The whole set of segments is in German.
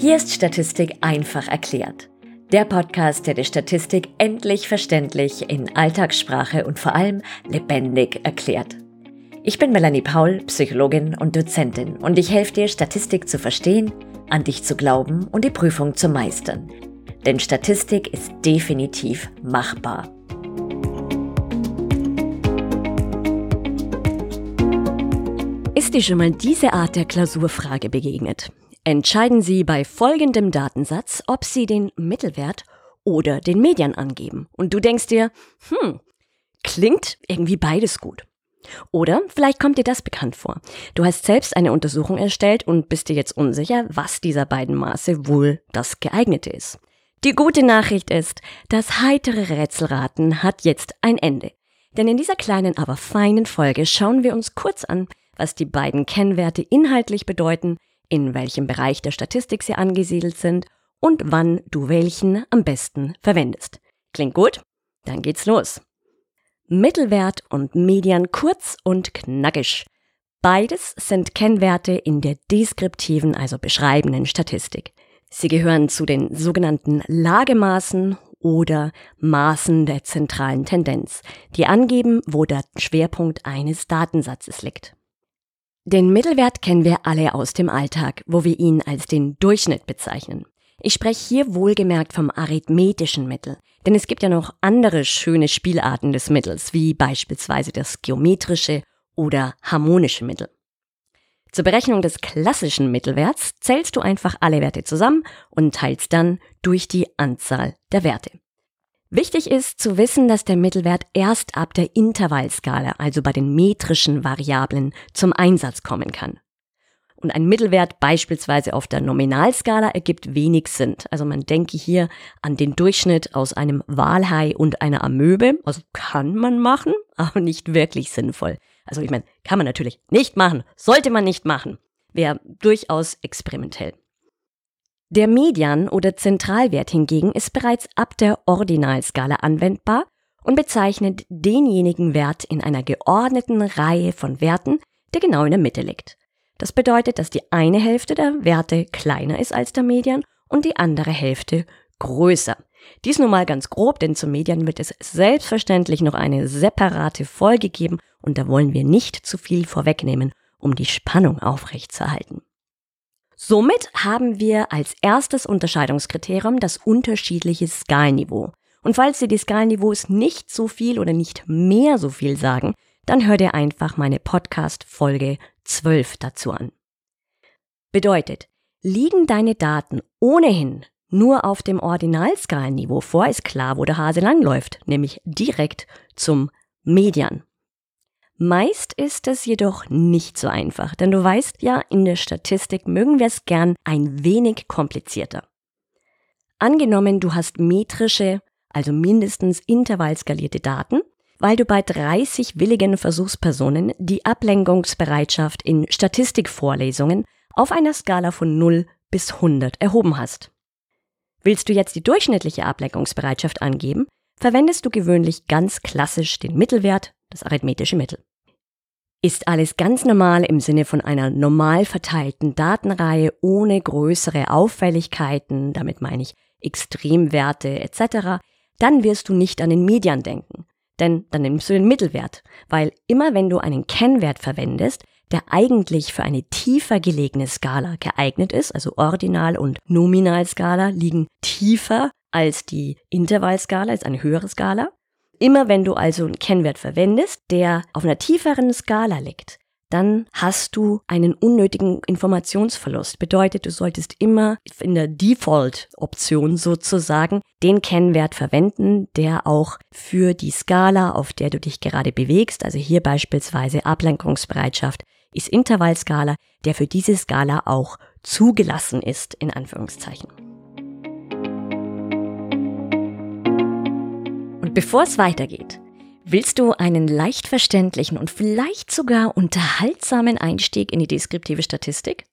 Hier ist Statistik einfach erklärt. Der Podcast, der die Statistik endlich verständlich in Alltagssprache und vor allem lebendig erklärt. Ich bin Melanie Paul, Psychologin und Dozentin und ich helfe dir, Statistik zu verstehen, an dich zu glauben und die Prüfung zu meistern. Denn Statistik ist definitiv machbar. Ist dir schon mal diese Art der Klausurfrage begegnet? Entscheiden Sie bei folgendem Datensatz, ob Sie den Mittelwert oder den Median angeben. Und du denkst dir, hm, klingt irgendwie beides gut. Oder vielleicht kommt dir das bekannt vor. Du hast selbst eine Untersuchung erstellt und bist dir jetzt unsicher, was dieser beiden Maße wohl das geeignete ist. Die gute Nachricht ist, das heitere Rätselraten hat jetzt ein Ende. Denn in dieser kleinen, aber feinen Folge schauen wir uns kurz an, was die beiden Kennwerte inhaltlich bedeuten, in welchem Bereich der Statistik sie angesiedelt sind und wann du welchen am besten verwendest. Klingt gut? Dann geht's los. Mittelwert und Median kurz und knackig. Beides sind Kennwerte in der deskriptiven, also beschreibenden Statistik. Sie gehören zu den sogenannten Lagemaßen oder Maßen der zentralen Tendenz, die angeben, wo der Schwerpunkt eines Datensatzes liegt. Den Mittelwert kennen wir alle aus dem Alltag, wo wir ihn als den Durchschnitt bezeichnen. Ich spreche hier wohlgemerkt vom arithmetischen Mittel, denn es gibt ja noch andere schöne Spielarten des Mittels, wie beispielsweise das geometrische oder harmonische Mittel. Zur Berechnung des klassischen Mittelwerts zählst du einfach alle Werte zusammen und teilst dann durch die Anzahl der Werte. Wichtig ist zu wissen, dass der Mittelwert erst ab der Intervallskala, also bei den metrischen Variablen, zum Einsatz kommen kann. Und ein Mittelwert beispielsweise auf der Nominalskala ergibt wenig Sinn. Also man denke hier an den Durchschnitt aus einem Walhai und einer Amöbe. Also kann man machen, aber nicht wirklich sinnvoll. Also ich meine, kann man natürlich nicht machen, sollte man nicht machen. Wäre durchaus experimentell. Der Median oder Zentralwert hingegen ist bereits ab der Ordinalskala anwendbar und bezeichnet denjenigen Wert in einer geordneten Reihe von Werten, der genau in der Mitte liegt. Das bedeutet, dass die eine Hälfte der Werte kleiner ist als der Median und die andere Hälfte größer. Dies nun mal ganz grob, denn zum Median wird es selbstverständlich noch eine separate Folge geben und da wollen wir nicht zu viel vorwegnehmen, um die Spannung aufrechtzuerhalten. Somit haben wir als erstes Unterscheidungskriterium das unterschiedliche Skalenniveau. Und falls dir die Skalenniveaus nicht so viel oder nicht mehr so viel sagen, dann hör dir einfach meine Podcast Folge 12 dazu an. Bedeutet, liegen deine Daten ohnehin nur auf dem Ordinalskalenniveau vor, ist klar, wo der Hase langläuft, nämlich direkt zum Median. Meist ist es jedoch nicht so einfach, denn du weißt ja, in der Statistik mögen wir es gern ein wenig komplizierter. Angenommen, du hast metrische, also mindestens intervallskalierte Daten, weil du bei 30 willigen Versuchspersonen die Ablenkungsbereitschaft in Statistikvorlesungen auf einer Skala von 0 bis 100 erhoben hast. Willst du jetzt die durchschnittliche Ablenkungsbereitschaft angeben, verwendest du gewöhnlich ganz klassisch den Mittelwert, das arithmetische Mittel. Ist alles ganz normal im Sinne von einer normal verteilten Datenreihe ohne größere Auffälligkeiten, damit meine ich Extremwerte etc., dann wirst du nicht an den Median denken. Denn dann nimmst du den Mittelwert, weil immer wenn du einen Kennwert verwendest, der eigentlich für eine tiefer gelegene Skala geeignet ist, also Ordinal- und Nominalskala liegen tiefer als die Intervallskala, ist eine höhere Skala, Immer wenn du also einen Kennwert verwendest, der auf einer tieferen Skala liegt, dann hast du einen unnötigen Informationsverlust. Bedeutet, du solltest immer in der Default-Option sozusagen den Kennwert verwenden, der auch für die Skala, auf der du dich gerade bewegst, also hier beispielsweise Ablenkungsbereitschaft, ist Intervallskala, der für diese Skala auch zugelassen ist, in Anführungszeichen. Bevor es weitergeht, willst du einen leicht verständlichen und vielleicht sogar unterhaltsamen Einstieg in die deskriptive Statistik?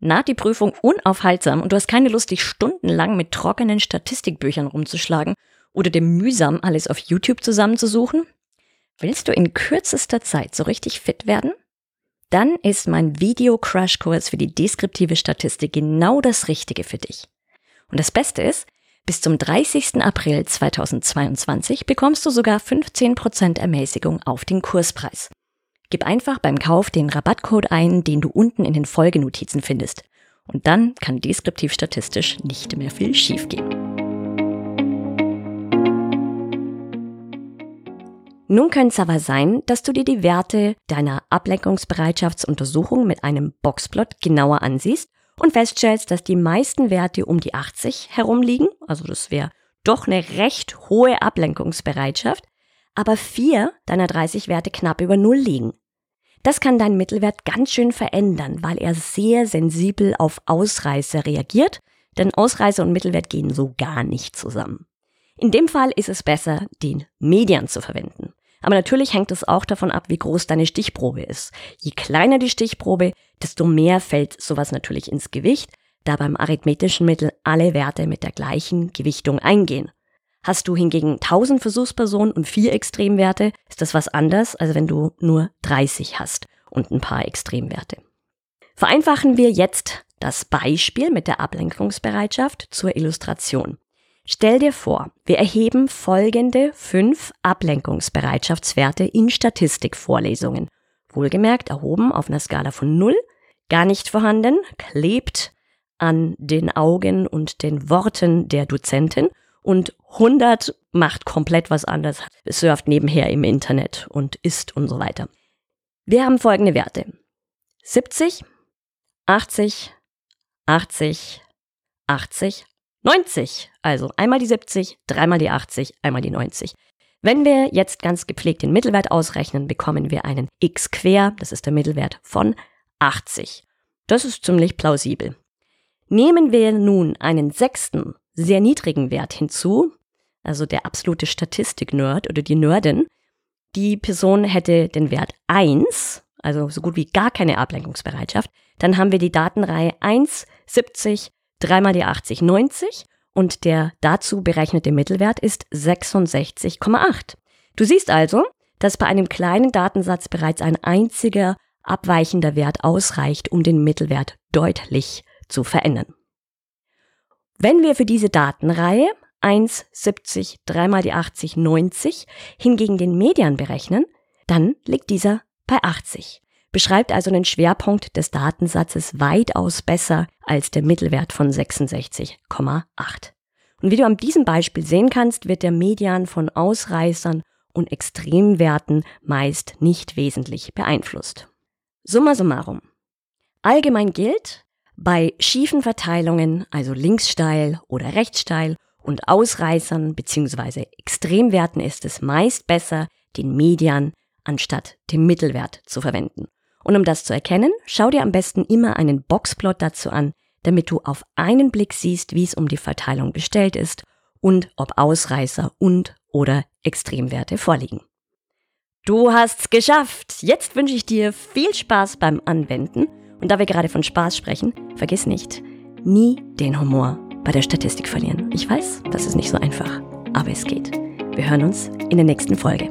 Naht die Prüfung unaufhaltsam und du hast keine Lust, dich stundenlang mit trockenen Statistikbüchern rumzuschlagen oder dir mühsam alles auf YouTube zusammenzusuchen? Willst du in kürzester Zeit so richtig fit werden? dann ist mein Video-Crash-Kurs für die deskriptive Statistik genau das Richtige für dich. Und das Beste ist, bis zum 30. April 2022 bekommst du sogar 15% Ermäßigung auf den Kurspreis. Gib einfach beim Kauf den Rabattcode ein, den du unten in den Folgenotizen findest. Und dann kann deskriptiv statistisch nicht mehr viel schiefgehen. Nun könnte es aber sein, dass du dir die Werte deiner Ablenkungsbereitschaftsuntersuchung mit einem Boxplot genauer ansiehst und feststellst, dass die meisten Werte um die 80 herumliegen, also das wäre doch eine recht hohe Ablenkungsbereitschaft, aber vier deiner 30 Werte knapp über Null liegen. Das kann deinen Mittelwert ganz schön verändern, weil er sehr sensibel auf Ausreißer reagiert, denn Ausreißer und Mittelwert gehen so gar nicht zusammen. In dem Fall ist es besser, den Median zu verwenden. Aber natürlich hängt es auch davon ab, wie groß deine Stichprobe ist. Je kleiner die Stichprobe, desto mehr fällt sowas natürlich ins Gewicht, da beim arithmetischen Mittel alle Werte mit der gleichen Gewichtung eingehen. Hast du hingegen 1000 Versuchspersonen und vier Extremwerte, ist das was anders, als wenn du nur 30 hast und ein paar Extremwerte. Vereinfachen wir jetzt das Beispiel mit der Ablenkungsbereitschaft zur Illustration. Stell dir vor, wir erheben folgende fünf Ablenkungsbereitschaftswerte in Statistikvorlesungen. Wohlgemerkt erhoben auf einer Skala von 0, gar nicht vorhanden, klebt an den Augen und den Worten der Dozentin und 100 macht komplett was anderes, surft nebenher im Internet und isst und so weiter. Wir haben folgende Werte. 70, 80, 80, 80, 90. Also einmal die 70, dreimal die 80, einmal die 90. Wenn wir jetzt ganz gepflegt den Mittelwert ausrechnen, bekommen wir einen x quer, das ist der Mittelwert von 80. Das ist ziemlich plausibel. Nehmen wir nun einen sechsten, sehr niedrigen Wert hinzu, also der absolute Statistik-Nerd oder die Nerdin, die Person hätte den Wert 1, also so gut wie gar keine Ablenkungsbereitschaft, dann haben wir die Datenreihe 1, 70, dreimal die 80, 90 und der dazu berechnete Mittelwert ist 66,8. Du siehst also, dass bei einem kleinen Datensatz bereits ein einziger abweichender Wert ausreicht, um den Mittelwert deutlich zu verändern. Wenn wir für diese Datenreihe 1, 70, 3 mal die 80, 90 hingegen den Median berechnen, dann liegt dieser bei 80 beschreibt also den Schwerpunkt des Datensatzes weitaus besser als der Mittelwert von 66,8. Und wie du an diesem Beispiel sehen kannst, wird der Median von Ausreißern und Extremwerten meist nicht wesentlich beeinflusst. Summa summarum. Allgemein gilt, bei schiefen Verteilungen, also linkssteil oder rechtssteil und Ausreißern bzw. Extremwerten ist es meist besser, den Median anstatt den Mittelwert zu verwenden. Und um das zu erkennen, schau dir am besten immer einen Boxplot dazu an, damit du auf einen Blick siehst, wie es um die Verteilung bestellt ist und ob Ausreißer und oder Extremwerte vorliegen. Du hast's geschafft! Jetzt wünsche ich dir viel Spaß beim Anwenden und da wir gerade von Spaß sprechen, vergiss nicht, nie den Humor bei der Statistik verlieren. Ich weiß, das ist nicht so einfach, aber es geht. Wir hören uns in der nächsten Folge.